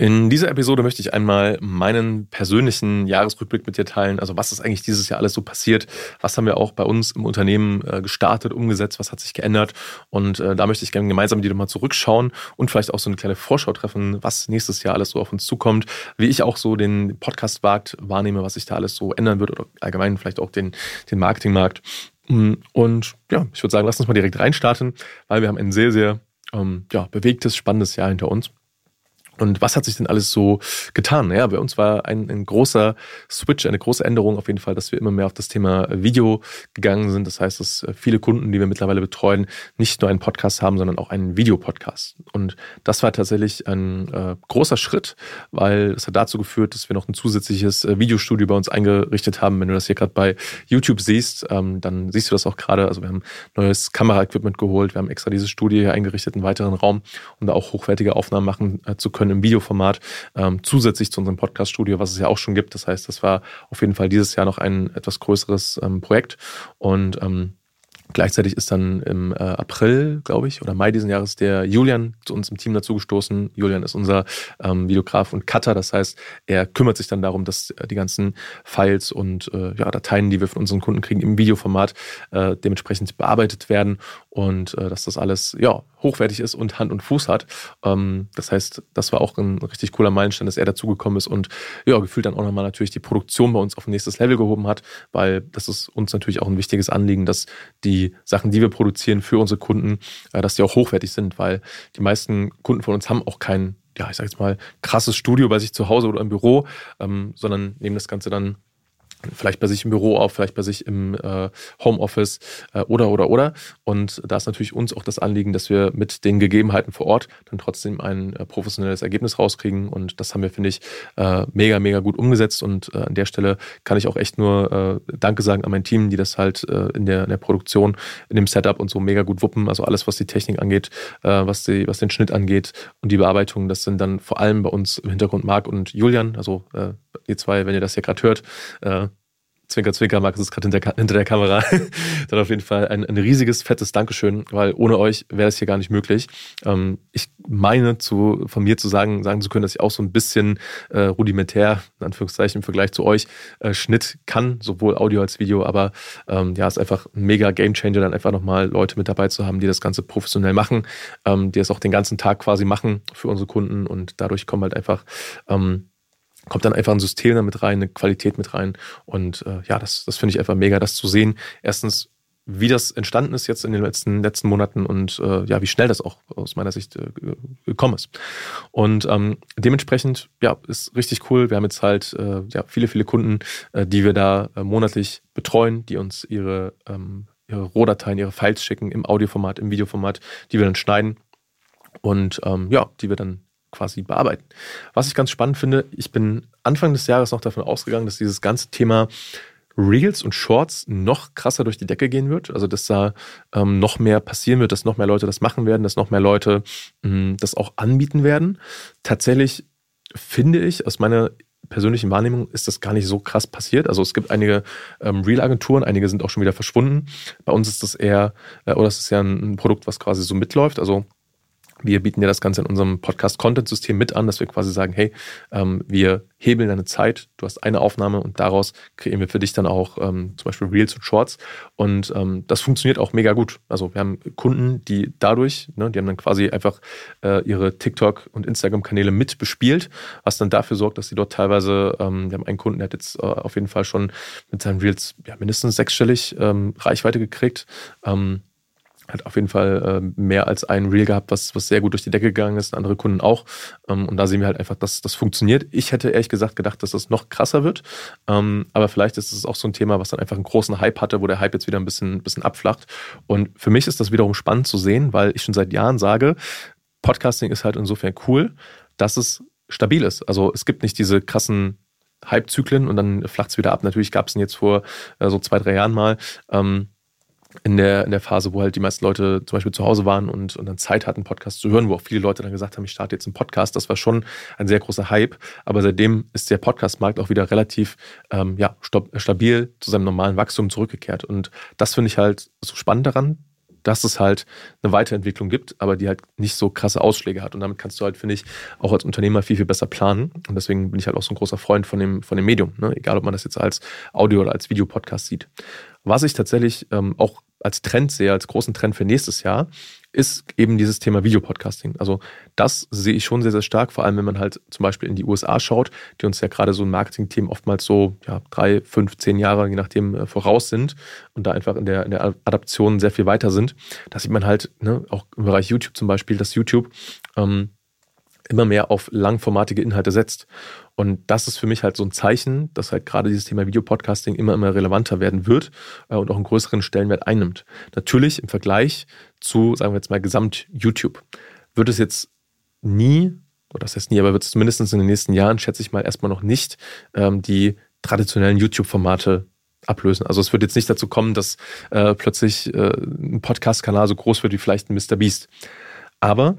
In dieser Episode möchte ich einmal meinen persönlichen Jahresrückblick mit dir teilen. Also was ist eigentlich dieses Jahr alles so passiert? Was haben wir auch bei uns im Unternehmen äh, gestartet, umgesetzt? Was hat sich geändert? Und äh, da möchte ich gerne gemeinsam mit dir mal zurückschauen und vielleicht auch so eine kleine Vorschau treffen, was nächstes Jahr alles so auf uns zukommt, wie ich auch so den Podcast-Markt wahrnehme, was sich da alles so ändern wird oder allgemein vielleicht auch den, den Marketingmarkt. Mm, und ja, ich würde sagen, lass uns mal direkt reinstarten, weil wir haben ein sehr, sehr ähm, ja, bewegtes, spannendes Jahr hinter uns. Und was hat sich denn alles so getan? Ja, bei uns war ein, ein, großer Switch, eine große Änderung auf jeden Fall, dass wir immer mehr auf das Thema Video gegangen sind. Das heißt, dass viele Kunden, die wir mittlerweile betreuen, nicht nur einen Podcast haben, sondern auch einen Videopodcast. Und das war tatsächlich ein äh, großer Schritt, weil es hat dazu geführt, dass wir noch ein zusätzliches äh, Videostudio bei uns eingerichtet haben. Wenn du das hier gerade bei YouTube siehst, ähm, dann siehst du das auch gerade. Also wir haben neues Kameraequipment geholt, wir haben extra dieses Studio hier eingerichtet, einen weiteren Raum, um da auch hochwertige Aufnahmen machen äh, zu können können im Videoformat, ähm, zusätzlich zu unserem Podcast-Studio, was es ja auch schon gibt. Das heißt, das war auf jeden Fall dieses Jahr noch ein etwas größeres ähm, Projekt. Und ähm, Gleichzeitig ist dann im äh, April, glaube ich, oder Mai diesen Jahres der Julian zu uns im Team dazugestoßen. Julian ist unser ähm, Videograf und Cutter. Das heißt, er kümmert sich dann darum, dass äh, die ganzen Files und äh, ja, Dateien, die wir von unseren Kunden kriegen, im Videoformat äh, dementsprechend bearbeitet werden und äh, dass das alles ja hochwertig ist und Hand und Fuß hat. Ähm, das heißt, das war auch ein richtig cooler Meilenstein, dass er dazugekommen ist und ja, gefühlt dann auch nochmal natürlich die Produktion bei uns auf ein nächstes Level gehoben hat, weil das ist uns natürlich auch ein wichtiges Anliegen, dass die Sachen, die wir produzieren für unsere Kunden, äh, dass die auch hochwertig sind, weil die meisten Kunden von uns haben auch kein ja, ich sag jetzt mal, krasses Studio bei sich zu Hause oder im Büro, ähm, sondern nehmen das Ganze dann vielleicht bei sich im Büro auf, vielleicht bei sich im äh, Homeoffice äh, oder oder oder. Und da ist natürlich uns auch das Anliegen, dass wir mit den Gegebenheiten vor Ort dann trotzdem ein äh, professionelles Ergebnis rauskriegen. Und das haben wir, finde ich, äh, mega, mega gut umgesetzt. Und äh, an der Stelle kann ich auch echt nur äh, Danke sagen an mein Team, die das halt in, der, in der Produktion, in dem Setup und so mega gut wuppen. Also alles, was die Technik angeht, was, die, was den Schnitt angeht und die Bearbeitung, das sind dann vor allem bei uns im Hintergrund Marc und Julian, also ihr zwei, wenn ihr das hier gerade hört, äh, Zwinker, Zwinker, Markus ist gerade hinter, hinter, der Kamera. Dann auf jeden Fall ein, ein riesiges, fettes Dankeschön, weil ohne euch wäre es hier gar nicht möglich. Ähm, ich meine, zu, von mir zu sagen, sagen zu können, dass ich auch so ein bisschen äh, rudimentär, in Anführungszeichen, im Vergleich zu euch, äh, Schnitt kann, sowohl Audio als Video, aber ähm, ja, ist einfach ein mega Gamechanger, dann einfach nochmal Leute mit dabei zu haben, die das Ganze professionell machen, ähm, die es auch den ganzen Tag quasi machen für unsere Kunden und dadurch kommen halt einfach ähm, kommt dann einfach ein System damit rein, eine Qualität mit rein. Und äh, ja, das, das finde ich einfach mega, das zu sehen. Erstens, wie das entstanden ist jetzt in den letzten, letzten Monaten und äh, ja, wie schnell das auch aus meiner Sicht äh, gekommen ist. Und ähm, dementsprechend, ja, ist richtig cool. Wir haben jetzt halt äh, ja, viele, viele Kunden, äh, die wir da äh, monatlich betreuen, die uns ihre, ähm, ihre Rohdateien, ihre Files schicken im Audioformat, im Videoformat, die wir dann schneiden und ähm, ja, die wir dann quasi bearbeiten. Was ich ganz spannend finde, ich bin Anfang des Jahres noch davon ausgegangen, dass dieses ganze Thema Reels und Shorts noch krasser durch die Decke gehen wird. Also dass da ähm, noch mehr passieren wird, dass noch mehr Leute das machen werden, dass noch mehr Leute mh, das auch anbieten werden. Tatsächlich finde ich aus meiner persönlichen Wahrnehmung ist das gar nicht so krass passiert. Also es gibt einige ähm, Real-Agenturen, einige sind auch schon wieder verschwunden. Bei uns ist das eher, äh, oder es ist ja ein, ein Produkt, was quasi so mitläuft. Also wir bieten ja das Ganze in unserem Podcast-Content-System mit an, dass wir quasi sagen, hey, ähm, wir hebeln deine Zeit, du hast eine Aufnahme und daraus kreieren wir für dich dann auch ähm, zum Beispiel Reels und Shorts. Und ähm, das funktioniert auch mega gut. Also wir haben Kunden, die dadurch, ne, die haben dann quasi einfach äh, ihre TikTok- und Instagram-Kanäle mit bespielt, was dann dafür sorgt, dass sie dort teilweise, ähm, wir haben einen Kunden, der hat jetzt äh, auf jeden Fall schon mit seinen Reels ja, mindestens sechsstellig ähm, Reichweite gekriegt. Ähm, hat auf jeden Fall äh, mehr als ein Reel gehabt, was, was sehr gut durch die Decke gegangen ist, andere Kunden auch. Ähm, und da sehen wir halt einfach, dass das funktioniert. Ich hätte ehrlich gesagt gedacht, dass das noch krasser wird. Ähm, aber vielleicht ist es auch so ein Thema, was dann einfach einen großen Hype hatte, wo der Hype jetzt wieder ein bisschen, bisschen abflacht. Und für mich ist das wiederum spannend zu sehen, weil ich schon seit Jahren sage, Podcasting ist halt insofern cool, dass es stabil ist. Also es gibt nicht diese krassen Hype-Zyklen und dann flacht es wieder ab. Natürlich gab es ihn jetzt vor äh, so zwei, drei Jahren mal. Ähm, in der, in der Phase, wo halt die meisten Leute zum Beispiel zu Hause waren und, und dann Zeit hatten, Podcast zu hören, wo auch viele Leute dann gesagt haben, ich starte jetzt einen Podcast. Das war schon ein sehr großer Hype. Aber seitdem ist der Podcast-Markt auch wieder relativ ähm, ja, stabil zu seinem normalen Wachstum zurückgekehrt. Und das finde ich halt so spannend daran, dass es halt eine Weiterentwicklung gibt, aber die halt nicht so krasse Ausschläge hat. Und damit kannst du halt, finde ich, auch als Unternehmer viel, viel besser planen. Und deswegen bin ich halt auch so ein großer Freund von dem, von dem Medium, ne? egal ob man das jetzt als Audio- oder als Videopodcast sieht. Was ich tatsächlich ähm, auch als Trend sehe, als großen Trend für nächstes Jahr, ist eben dieses Thema Videopodcasting. Also das sehe ich schon sehr, sehr stark, vor allem wenn man halt zum Beispiel in die USA schaut, die uns ja gerade so ein Marketing-Team oftmals so ja, drei, fünf, zehn Jahre, je nachdem, äh, voraus sind und da einfach in der, in der Adaption sehr viel weiter sind. Da sieht man halt, ne, auch im Bereich YouTube zum Beispiel, dass YouTube ähm, immer mehr auf langformatige Inhalte setzt. Und das ist für mich halt so ein Zeichen, dass halt gerade dieses Thema Videopodcasting immer, immer relevanter werden wird äh, und auch einen größeren Stellenwert einnimmt. Natürlich im Vergleich zu, sagen wir jetzt mal, Gesamt-YouTube wird es jetzt nie, oder das heißt nie, aber wird es zumindest in den nächsten Jahren, schätze ich mal, erstmal noch nicht ähm, die traditionellen YouTube-Formate ablösen. Also es wird jetzt nicht dazu kommen, dass äh, plötzlich äh, ein Podcast-Kanal so groß wird wie vielleicht ein Mr. Beast. Aber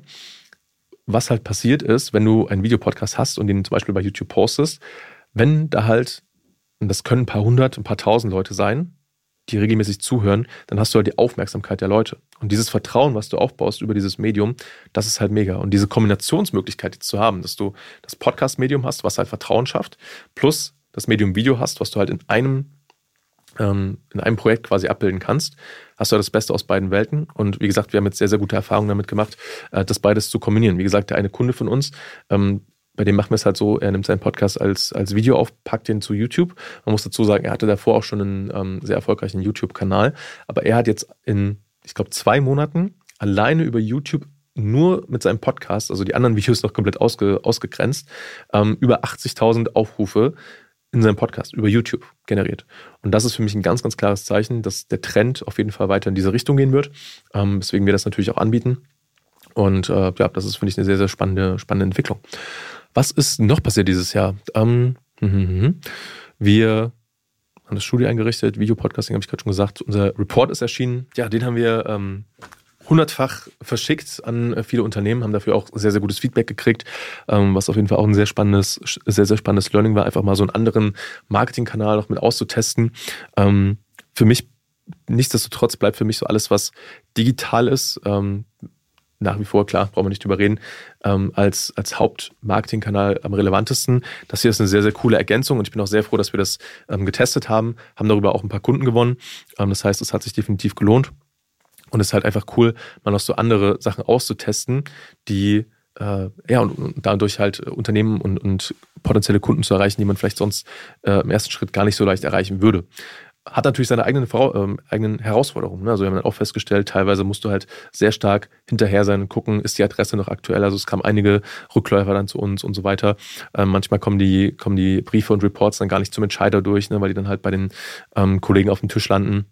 was halt passiert ist, wenn du einen Videopodcast hast und den zum Beispiel bei YouTube postest, wenn da halt, und das können ein paar hundert, ein paar tausend Leute sein, die regelmäßig zuhören, dann hast du halt die Aufmerksamkeit der Leute. Und dieses Vertrauen, was du aufbaust über dieses Medium, das ist halt mega. Und diese Kombinationsmöglichkeit jetzt zu haben, dass du das Podcast-Medium hast, was halt Vertrauen schafft, plus das Medium Video hast, was du halt in einem ähm, in einem Projekt quasi abbilden kannst, hast du das Beste aus beiden Welten. Und wie gesagt, wir haben jetzt sehr, sehr gute Erfahrungen damit gemacht, äh, das beides zu kombinieren. Wie gesagt, der eine Kunde von uns, ähm, bei dem machen wir es halt so, er nimmt seinen Podcast als, als Video auf, packt den zu YouTube. Man muss dazu sagen, er hatte davor auch schon einen ähm, sehr erfolgreichen YouTube-Kanal, aber er hat jetzt in, ich glaube, zwei Monaten alleine über YouTube nur mit seinem Podcast, also die anderen Videos noch komplett ausge, ausgegrenzt, ähm, über 80.000 Aufrufe in seinem Podcast über YouTube generiert. Und das ist für mich ein ganz, ganz klares Zeichen, dass der Trend auf jeden Fall weiter in diese Richtung gehen wird. Ähm, weswegen wir das natürlich auch anbieten. Und äh, ja, das ist, finde ich, eine sehr, sehr spannende, spannende Entwicklung. Was ist noch passiert dieses Jahr? Ähm, hm, hm, hm. Wir haben das Studio eingerichtet, Videopodcasting habe ich gerade schon gesagt. Unser Report ist erschienen. Ja, den haben wir ähm, hundertfach verschickt an viele Unternehmen, haben dafür auch sehr, sehr gutes Feedback gekriegt, ähm, was auf jeden Fall auch ein sehr spannendes, sehr, sehr spannendes Learning war, einfach mal so einen anderen Marketingkanal noch mit auszutesten. Ähm, für mich, nichtsdestotrotz bleibt für mich so alles, was digital ist, ähm, nach wie vor, klar, brauchen wir nicht drüber reden, als, als Hauptmarketingkanal am relevantesten. Das hier ist eine sehr, sehr coole Ergänzung und ich bin auch sehr froh, dass wir das getestet haben, haben darüber auch ein paar Kunden gewonnen. Das heißt, es hat sich definitiv gelohnt. Und es ist halt einfach cool, mal noch so andere Sachen auszutesten, die äh, ja und, und, dadurch halt Unternehmen und, und potenzielle Kunden zu erreichen, die man vielleicht sonst äh, im ersten Schritt gar nicht so leicht erreichen würde. Hat natürlich seine eigenen, äh, eigenen Herausforderungen. Ne? Also wir haben dann auch festgestellt, teilweise musst du halt sehr stark hinterher sein und gucken, ist die Adresse noch aktuell. Also es kamen einige Rückläufer dann zu uns und so weiter. Ähm, manchmal kommen die, kommen die Briefe und Reports dann gar nicht zum Entscheider durch, ne? weil die dann halt bei den ähm, Kollegen auf dem Tisch landen.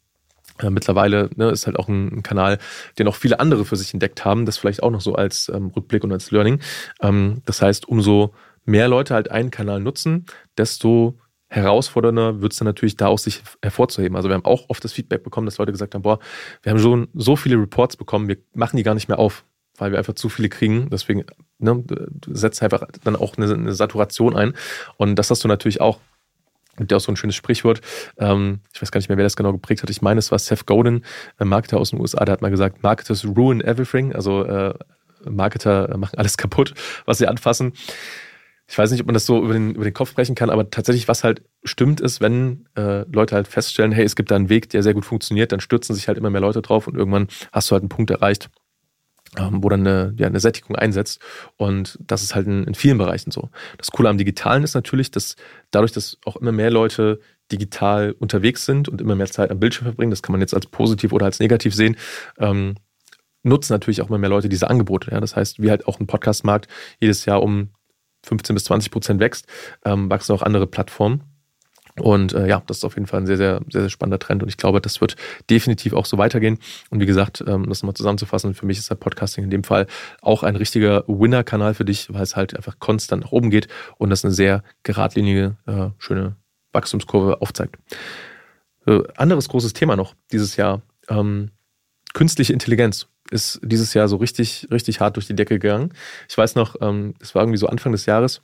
Äh, mittlerweile ne, ist halt auch ein, Kanal, den auch viele andere für sich entdeckt haben. Das vielleicht auch noch so als ähm, Rückblick und als Learning. Ähm, das heißt, umso mehr Leute halt einen Kanal nutzen, desto herausfordernder wird es dann natürlich da auch sich hervorzuheben. Also wir haben auch oft das Feedback bekommen, dass Leute gesagt haben, boah, wir haben schon so viele Reports bekommen, wir machen die gar nicht mehr auf, weil wir einfach zu viele kriegen. Deswegen ne, setzt einfach dann auch eine, eine Saturation ein. Und das hast du natürlich auch gibt ja auch so ein schönes Sprichwort. Ähm, ich weiß gar nicht mehr, wer das genau geprägt hat. Ich meine, es war Seth Godin, ein Marketer aus den USA, der hat mal gesagt, Marketers ruin everything. Also äh, Marketer machen alles kaputt, was sie anfassen. Ich weiß nicht, ob man das so über den, über den Kopf brechen kann, aber tatsächlich, was halt stimmt, ist, wenn äh, Leute halt feststellen, hey, es gibt da einen Weg, der sehr gut funktioniert, dann stürzen sich halt immer mehr Leute drauf und irgendwann hast du halt einen Punkt erreicht, ähm, wo dann eine, ja, eine Sättigung einsetzt. Und das ist halt in, in, vielen Bereichen so. Das Coole am Digitalen ist natürlich, dass dadurch, dass auch immer mehr Leute digital unterwegs sind und immer mehr Zeit am Bildschirm verbringen, das kann man jetzt als positiv oder als negativ sehen, ähm, nutzen natürlich auch immer mehr Leute diese Angebote. Ja? Das heißt, wie halt auch ein Podcastmarkt jedes Jahr um 15 bis 20 Prozent wächst, ähm, wachsen auch andere Plattformen. Und äh, ja, das ist auf jeden Fall ein sehr, sehr, sehr, sehr spannender Trend. Und ich glaube, das wird definitiv auch so weitergehen. Und wie gesagt, ähm, das nochmal zusammenzufassen, für mich ist der Podcasting in dem Fall auch ein richtiger Winner-Kanal für dich, weil es halt einfach konstant nach oben geht und das eine sehr geradlinige, äh, schöne Wachstumskurve aufzeigt. Äh, anderes großes Thema noch dieses Jahr. Ähm, künstliche Intelligenz ist dieses Jahr so richtig, richtig hart durch die Decke gegangen. Ich weiß noch, ähm, es war irgendwie so Anfang des Jahres,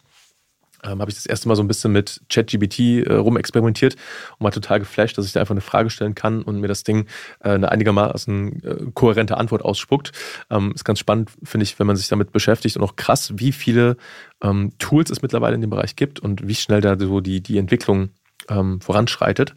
ähm, habe ich das erste Mal so ein bisschen mit ChatGBT äh, rumexperimentiert und war total geflasht, dass ich da einfach eine Frage stellen kann und mir das Ding äh, eine einigermaßen äh, kohärente Antwort ausspuckt. Ähm, ist ganz spannend, finde ich, wenn man sich damit beschäftigt und auch krass, wie viele ähm, Tools es mittlerweile in dem Bereich gibt und wie schnell da so die, die Entwicklung ähm, voranschreitet.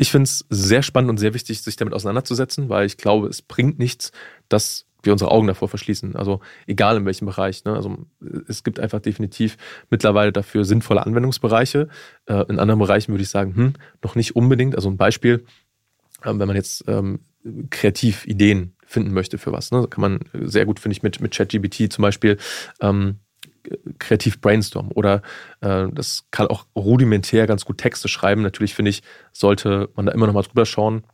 Ich finde es sehr spannend und sehr wichtig, sich damit auseinanderzusetzen, weil ich glaube, es bringt nichts, dass wir unsere Augen davor verschließen. Also egal in welchem Bereich. Ne? Also es gibt einfach definitiv mittlerweile dafür sinnvolle Anwendungsbereiche. Äh, in anderen Bereichen würde ich sagen, hm, noch nicht unbedingt. Also ein Beispiel, äh, wenn man jetzt ähm, kreativ Ideen finden möchte für was, ne? kann man sehr gut, finde ich, mit, mit ChatGBT zum Beispiel ähm, kreativ brainstormen oder äh, das kann auch rudimentär ganz gut Texte schreiben. Natürlich finde ich, sollte man da immer noch mal drüber schauen,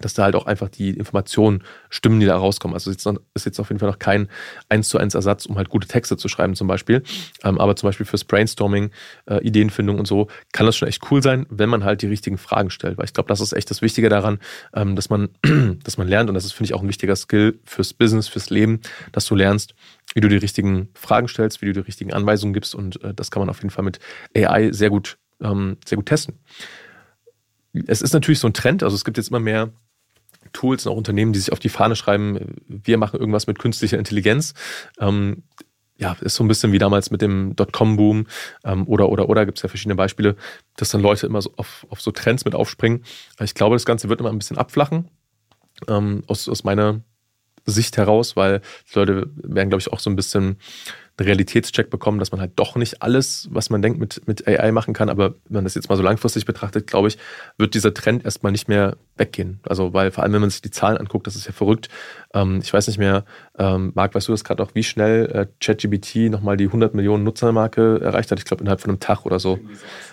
dass da halt auch einfach die Informationen stimmen, die da rauskommen. Also es ist jetzt auf jeden Fall noch kein eins zu eins Ersatz, um halt gute Texte zu schreiben zum Beispiel. Ähm, aber zum Beispiel fürs Brainstorming, äh, Ideenfindung und so, kann das schon echt cool sein, wenn man halt die richtigen Fragen stellt. Weil ich glaube, das ist echt das Wichtige daran, ähm, dass man, dass man lernt und das ist, finde ich, auch ein wichtiger Skill fürs Business, fürs Leben, dass du lernst, wie du die richtigen Fragen stellst, wie du die richtigen Anweisungen gibst und äh, das kann man auf jeden Fall mit AI sehr gut, ähm, sehr gut testen. Es ist natürlich so ein Trend, also es gibt jetzt immer mehr Tools und auch Unternehmen, die sich auf die Fahne schreiben, wir machen irgendwas mit künstlicher Intelligenz. Ähm, ja, ist so ein bisschen wie damals mit dem Dotcom-Boom ähm, oder, oder, oder, gibt es ja verschiedene Beispiele, dass dann Leute immer so auf, auf so Trends mit aufspringen. Ich glaube, das Ganze wird immer ein bisschen abflachen, ähm, aus, aus meiner Sicht heraus, weil die Leute werden, glaube ich, auch so ein bisschen einen Realitätscheck bekommen, dass man halt doch nicht alles, was man denkt, mit, mit AI machen kann. Aber wenn man das jetzt mal so langfristig betrachtet, glaube ich, wird dieser Trend erstmal nicht mehr weggehen. Also, weil vor allem, wenn man sich die Zahlen anguckt, das ist ja verrückt. Ähm, ich weiß nicht mehr, ähm, Marc, weißt du das gerade auch, wie schnell äh, ChatGBT nochmal die 100 Millionen Nutzermarke erreicht hat? Ich glaube, innerhalb von einem Tag oder so.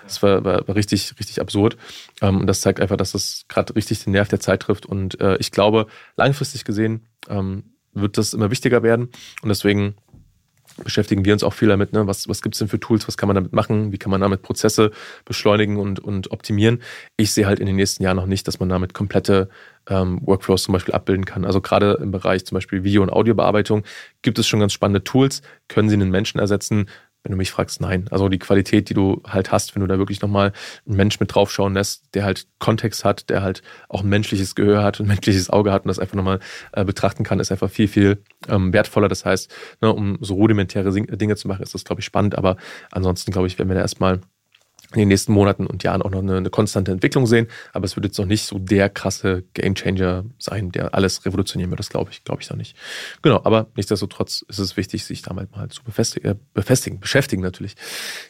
Das war, war, war richtig, richtig absurd. Ähm, und das zeigt einfach, dass das gerade richtig den Nerv der Zeit trifft. Und äh, ich glaube, langfristig gesehen ähm, wird das immer wichtiger werden. Und deswegen beschäftigen wir uns auch viel damit. Ne? Was, was gibt es denn für Tools? Was kann man damit machen? Wie kann man damit Prozesse beschleunigen und, und optimieren? Ich sehe halt in den nächsten Jahren noch nicht, dass man damit komplette ähm, Workflows zum Beispiel abbilden kann. Also gerade im Bereich zum Beispiel Video- und Audiobearbeitung gibt es schon ganz spannende Tools. Können sie einen Menschen ersetzen? Wenn du mich fragst, nein. Also die Qualität, die du halt hast, wenn du da wirklich nochmal einen Mensch mit draufschauen lässt, der halt Kontext hat, der halt auch ein menschliches Gehör hat, ein menschliches Auge hat und das einfach nochmal äh, betrachten kann, ist einfach viel, viel ähm, wertvoller. Das heißt, ne, um so rudimentäre Dinge zu machen, ist das, glaube ich, spannend. Aber ansonsten, glaube ich, werden wir da erstmal in den nächsten Monaten und Jahren auch noch eine, eine, konstante Entwicklung sehen. Aber es wird jetzt noch nicht so der krasse Gamechanger sein, der alles revolutionieren wird. Das glaube ich, glaube ich noch nicht. Genau, aber nichtsdestotrotz ist es wichtig, sich damit mal zu befestigen, äh, befestigen beschäftigen natürlich.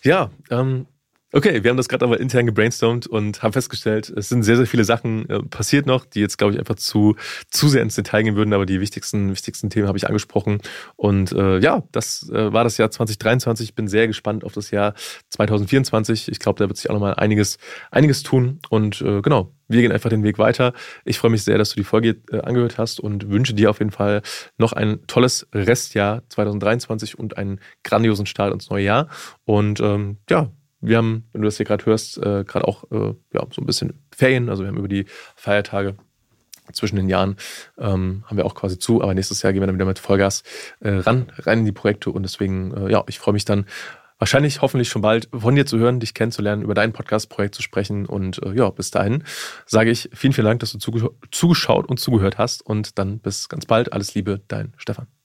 Ja, ähm, Okay, wir haben das gerade aber intern gebrainstormt und haben festgestellt, es sind sehr, sehr viele Sachen äh, passiert noch, die jetzt, glaube ich, einfach zu, zu sehr ins Detail gehen würden, aber die wichtigsten, wichtigsten Themen habe ich angesprochen. Und äh, ja, das äh, war das Jahr 2023. Ich bin sehr gespannt auf das Jahr 2024. Ich glaube, da wird sich auch nochmal einiges, einiges tun. Und äh, genau, wir gehen einfach den Weg weiter. Ich freue mich sehr, dass du die Folge äh, angehört hast und wünsche dir auf jeden Fall noch ein tolles Restjahr 2023 und einen grandiosen Start ins neue Jahr. Und ähm, ja, wir haben, wenn du das hier gerade hörst, äh, gerade auch äh, ja, so ein bisschen Ferien. Also wir haben über die Feiertage zwischen den Jahren ähm, haben wir auch quasi zu, aber nächstes Jahr gehen wir dann wieder mit Vollgas äh, ran, rein in die Projekte und deswegen, äh, ja, ich freue mich dann wahrscheinlich hoffentlich schon bald von dir zu hören, dich kennenzulernen, über dein Podcast-Projekt zu sprechen und äh, ja, bis dahin sage ich vielen, vielen Dank, dass du zugeschaut und zugehört hast und dann bis ganz bald. Alles Liebe, dein Stefan.